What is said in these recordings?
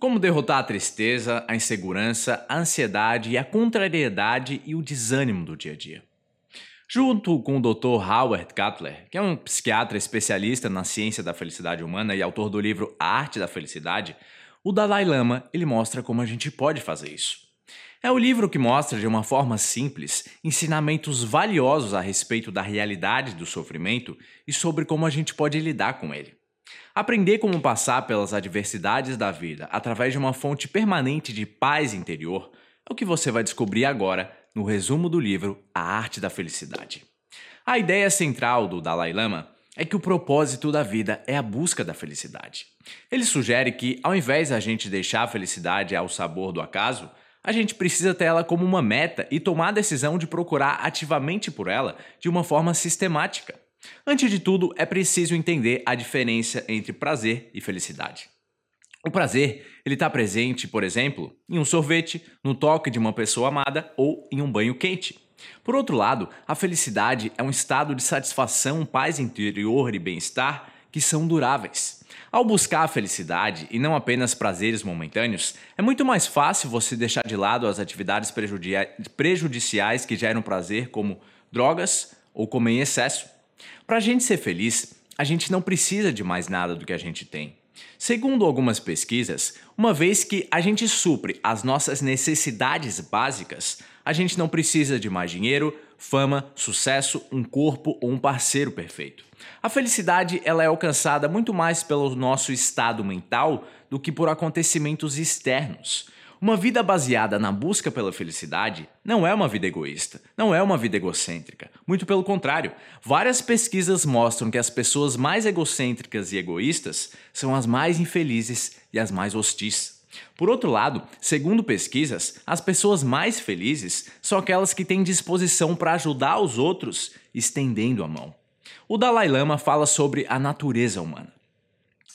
Como derrotar a tristeza, a insegurança, a ansiedade, a contrariedade e o desânimo do dia a dia. Junto com o Dr. Howard Cutler, que é um psiquiatra especialista na ciência da felicidade humana e autor do livro A Arte da Felicidade, o Dalai Lama ele mostra como a gente pode fazer isso. É o livro que mostra de uma forma simples ensinamentos valiosos a respeito da realidade do sofrimento e sobre como a gente pode lidar com ele. Aprender como passar pelas adversidades da vida através de uma fonte permanente de paz interior é o que você vai descobrir agora no resumo do livro A Arte da Felicidade. A ideia central do Dalai Lama é que o propósito da vida é a busca da felicidade. Ele sugere que, ao invés da gente deixar a felicidade ao sabor do acaso, a gente precisa ter ela como uma meta e tomar a decisão de procurar ativamente por ela de uma forma sistemática. Antes de tudo, é preciso entender a diferença entre prazer e felicidade. O prazer, ele está presente, por exemplo, em um sorvete, no toque de uma pessoa amada ou em um banho quente. Por outro lado, a felicidade é um estado de satisfação, paz interior e bem-estar que são duráveis. Ao buscar a felicidade e não apenas prazeres momentâneos, é muito mais fácil você deixar de lado as atividades prejudiciais que geram prazer, como drogas ou comer em excesso. Para a gente ser feliz, a gente não precisa de mais nada do que a gente tem. Segundo algumas pesquisas, uma vez que a gente supre as nossas necessidades básicas, a gente não precisa de mais dinheiro, fama, sucesso, um corpo ou um parceiro perfeito. A felicidade ela é alcançada muito mais pelo nosso estado mental do que por acontecimentos externos. Uma vida baseada na busca pela felicidade não é uma vida egoísta, não é uma vida egocêntrica. Muito pelo contrário, várias pesquisas mostram que as pessoas mais egocêntricas e egoístas são as mais infelizes e as mais hostis. Por outro lado, segundo pesquisas, as pessoas mais felizes são aquelas que têm disposição para ajudar os outros estendendo a mão. O Dalai Lama fala sobre a natureza humana.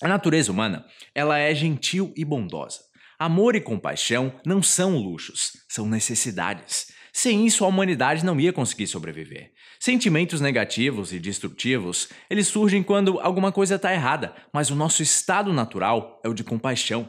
A natureza humana, ela é gentil e bondosa. Amor e compaixão não são luxos, são necessidades. Sem isso, a humanidade não ia conseguir sobreviver. Sentimentos negativos e destrutivos, eles surgem quando alguma coisa está errada, mas o nosso estado natural é o de compaixão.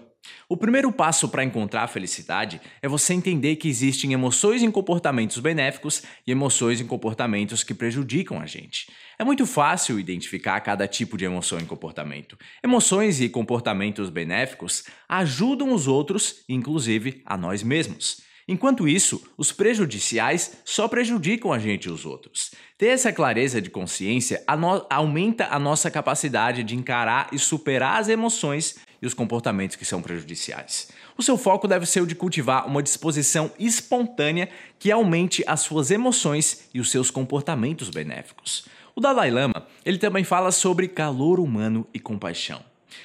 O primeiro passo para encontrar a felicidade é você entender que existem emoções em comportamentos benéficos e emoções em comportamentos que prejudicam a gente. É muito fácil identificar cada tipo de emoção em comportamento. Emoções e comportamentos benéficos ajudam os outros, inclusive a nós mesmos. Enquanto isso, os prejudiciais só prejudicam a gente e os outros. Ter essa clareza de consciência aumenta a nossa capacidade de encarar e superar as emoções os comportamentos que são prejudiciais. O seu foco deve ser o de cultivar uma disposição espontânea que aumente as suas emoções e os seus comportamentos benéficos. O Dalai Lama, ele também fala sobre calor humano e compaixão.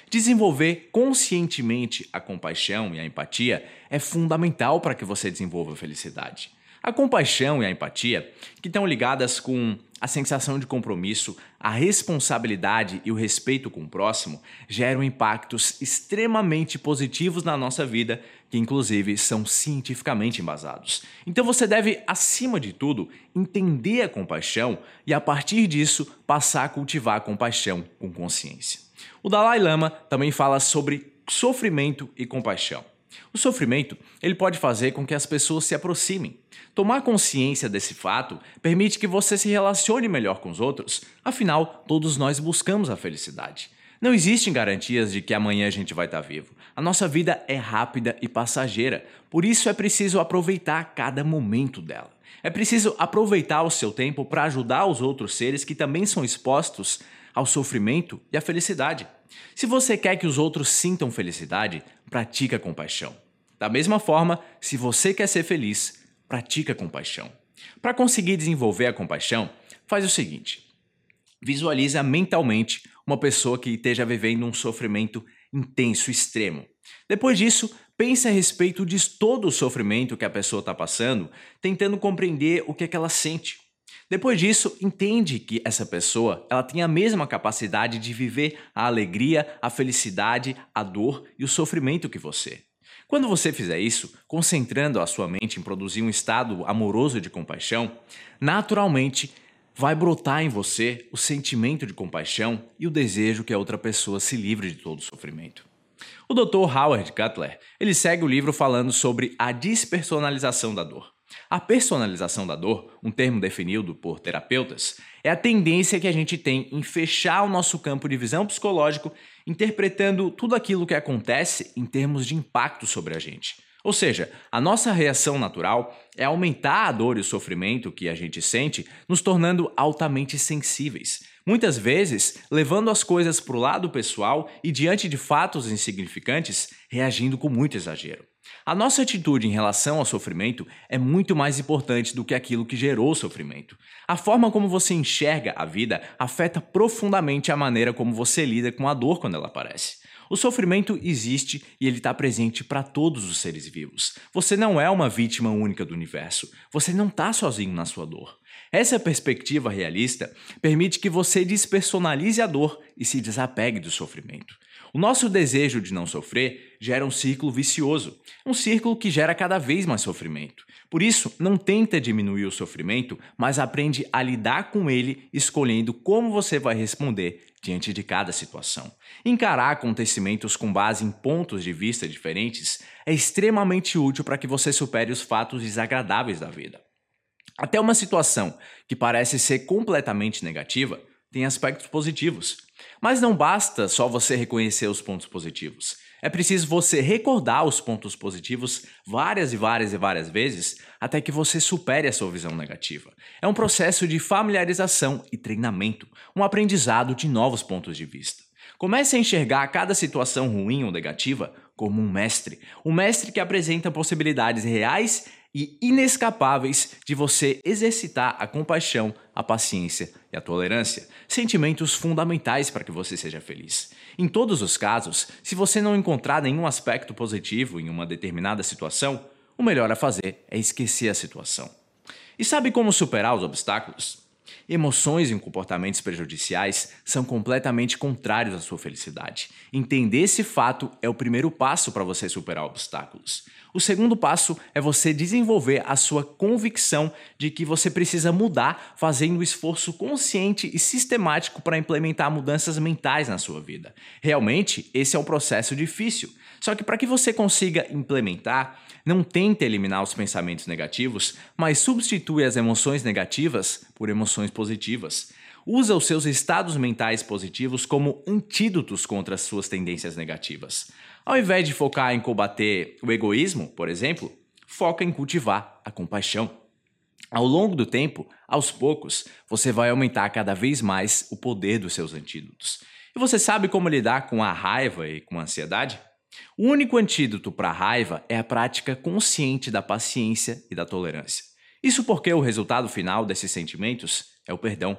Desenvolver conscientemente a compaixão e a empatia é fundamental para que você desenvolva a felicidade. A compaixão e a empatia, que estão ligadas com a sensação de compromisso, a responsabilidade e o respeito com o próximo, geram impactos extremamente positivos na nossa vida, que inclusive são cientificamente embasados. Então você deve, acima de tudo, entender a compaixão e, a partir disso, passar a cultivar a compaixão com consciência. O Dalai Lama também fala sobre sofrimento e compaixão. O sofrimento ele pode fazer com que as pessoas se aproximem. Tomar consciência desse fato permite que você se relacione melhor com os outros, afinal, todos nós buscamos a felicidade. Não existem garantias de que amanhã a gente vai estar vivo. A nossa vida é rápida e passageira, por isso é preciso aproveitar cada momento dela. É preciso aproveitar o seu tempo para ajudar os outros seres que também são expostos ao sofrimento e à felicidade. Se você quer que os outros sintam felicidade, pratica compaixão. Da mesma forma, se você quer ser feliz, pratica compaixão. Para conseguir desenvolver a compaixão, faz o seguinte: visualiza mentalmente uma pessoa que esteja vivendo um sofrimento intenso, extremo. Depois disso, pense a respeito de todo o sofrimento que a pessoa está passando, tentando compreender o que, é que ela sente. Depois disso, entende que essa pessoa ela tem a mesma capacidade de viver a alegria, a felicidade, a dor e o sofrimento que você. Quando você fizer isso, concentrando a sua mente em produzir um estado amoroso de compaixão, naturalmente vai brotar em você o sentimento de compaixão e o desejo que a outra pessoa se livre de todo o sofrimento. O Dr. Howard Cutler, ele segue o livro falando sobre a despersonalização da dor. A personalização da dor, um termo definido por terapeutas, é a tendência que a gente tem em fechar o nosso campo de visão psicológico, interpretando tudo aquilo que acontece em termos de impacto sobre a gente. Ou seja, a nossa reação natural é aumentar a dor e o sofrimento que a gente sente, nos tornando altamente sensíveis. Muitas vezes, levando as coisas para o lado pessoal e, diante de fatos insignificantes, reagindo com muito exagero. A nossa atitude em relação ao sofrimento é muito mais importante do que aquilo que gerou o sofrimento. A forma como você enxerga a vida afeta profundamente a maneira como você lida com a dor quando ela aparece. O sofrimento existe e ele está presente para todos os seres vivos. Você não é uma vítima única do universo. Você não está sozinho na sua dor. Essa perspectiva realista permite que você despersonalize a dor e se desapegue do sofrimento. O nosso desejo de não sofrer gera um círculo vicioso, um círculo que gera cada vez mais sofrimento. Por isso, não tenta diminuir o sofrimento, mas aprende a lidar com ele, escolhendo como você vai responder diante de cada situação. Encarar acontecimentos com base em pontos de vista diferentes é extremamente útil para que você supere os fatos desagradáveis da vida. Até uma situação que parece ser completamente negativa tem aspectos positivos. Mas não basta só você reconhecer os pontos positivos. É preciso você recordar os pontos positivos várias e várias e várias vezes até que você supere a sua visão negativa. É um processo de familiarização e treinamento, um aprendizado de novos pontos de vista. Comece a enxergar cada situação ruim ou negativa como um mestre, um mestre que apresenta possibilidades reais e inescapáveis de você exercitar a compaixão, a paciência e a tolerância, sentimentos fundamentais para que você seja feliz. Em todos os casos, se você não encontrar nenhum aspecto positivo em uma determinada situação, o melhor a fazer é esquecer a situação. E sabe como superar os obstáculos? Emoções e comportamentos prejudiciais são completamente contrários à sua felicidade. Entender esse fato é o primeiro passo para você superar obstáculos. O segundo passo é você desenvolver a sua convicção de que você precisa mudar, fazendo um esforço consciente e sistemático para implementar mudanças mentais na sua vida. Realmente, esse é um processo difícil. Só que para que você consiga implementar, não tente eliminar os pensamentos negativos, mas substitui as emoções negativas por emoções positivas. Usa os seus estados mentais positivos como antídotos contra as suas tendências negativas. Ao invés de focar em combater o egoísmo, por exemplo, foca em cultivar a compaixão. Ao longo do tempo, aos poucos, você vai aumentar cada vez mais o poder dos seus antídotos. E você sabe como lidar com a raiva e com a ansiedade? O único antídoto para a raiva é a prática consciente da paciência e da tolerância. Isso porque o resultado final desses sentimentos é o perdão.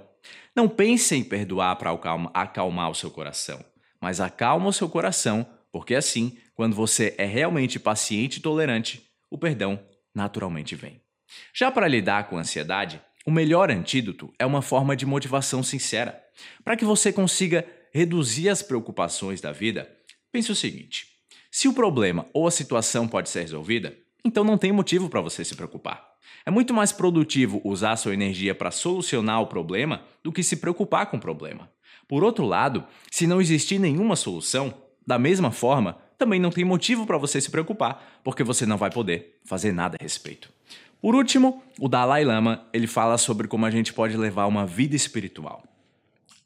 Não pense em perdoar para acalmar o seu coração, mas acalma o seu coração porque assim, quando você é realmente paciente e tolerante, o perdão naturalmente vem. Já para lidar com a ansiedade, o melhor antídoto é uma forma de motivação sincera. Para que você consiga reduzir as preocupações da vida, pense o seguinte: se o problema ou a situação pode ser resolvida, então não tem motivo para você se preocupar. É muito mais produtivo usar sua energia para solucionar o problema do que se preocupar com o problema. Por outro lado, se não existir nenhuma solução, da mesma forma, também não tem motivo para você se preocupar, porque você não vai poder fazer nada a respeito. Por último, o Dalai Lama ele fala sobre como a gente pode levar uma vida espiritual.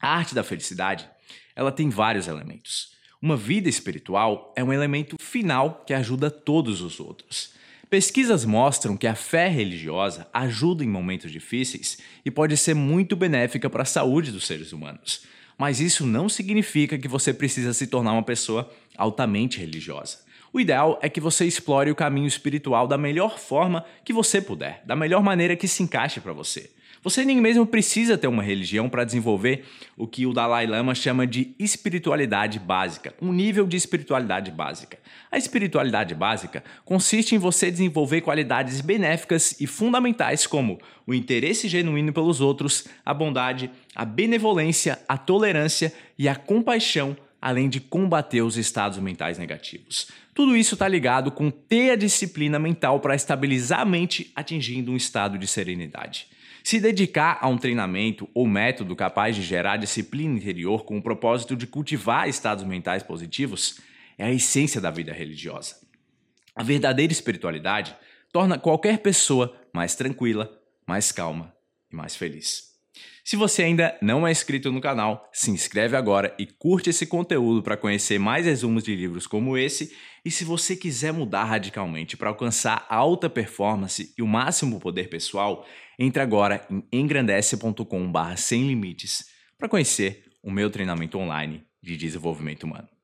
A arte da felicidade ela tem vários elementos. Uma vida espiritual é um elemento final que ajuda todos os outros. Pesquisas mostram que a fé religiosa ajuda em momentos difíceis e pode ser muito benéfica para a saúde dos seres humanos mas isso não significa que você precisa se tornar uma pessoa altamente religiosa. O ideal é que você explore o caminho espiritual da melhor forma que você puder, da melhor maneira que se encaixe para você. Você nem mesmo precisa ter uma religião para desenvolver o que o Dalai Lama chama de espiritualidade básica, um nível de espiritualidade básica. A espiritualidade básica consiste em você desenvolver qualidades benéficas e fundamentais como o interesse genuíno pelos outros, a bondade, a benevolência, a tolerância e a compaixão, além de combater os estados mentais negativos. Tudo isso está ligado com ter a disciplina mental para estabilizar a mente, atingindo um estado de serenidade. Se dedicar a um treinamento ou método capaz de gerar disciplina interior com o propósito de cultivar estados mentais positivos é a essência da vida religiosa. A verdadeira espiritualidade torna qualquer pessoa mais tranquila, mais calma e mais feliz. Se você ainda não é inscrito no canal, se inscreve agora e curte esse conteúdo para conhecer mais resumos de livros como esse. E se você quiser mudar radicalmente para alcançar alta performance e o máximo poder pessoal, entre agora em engrandece.com/sem limites para conhecer o meu treinamento online de desenvolvimento humano.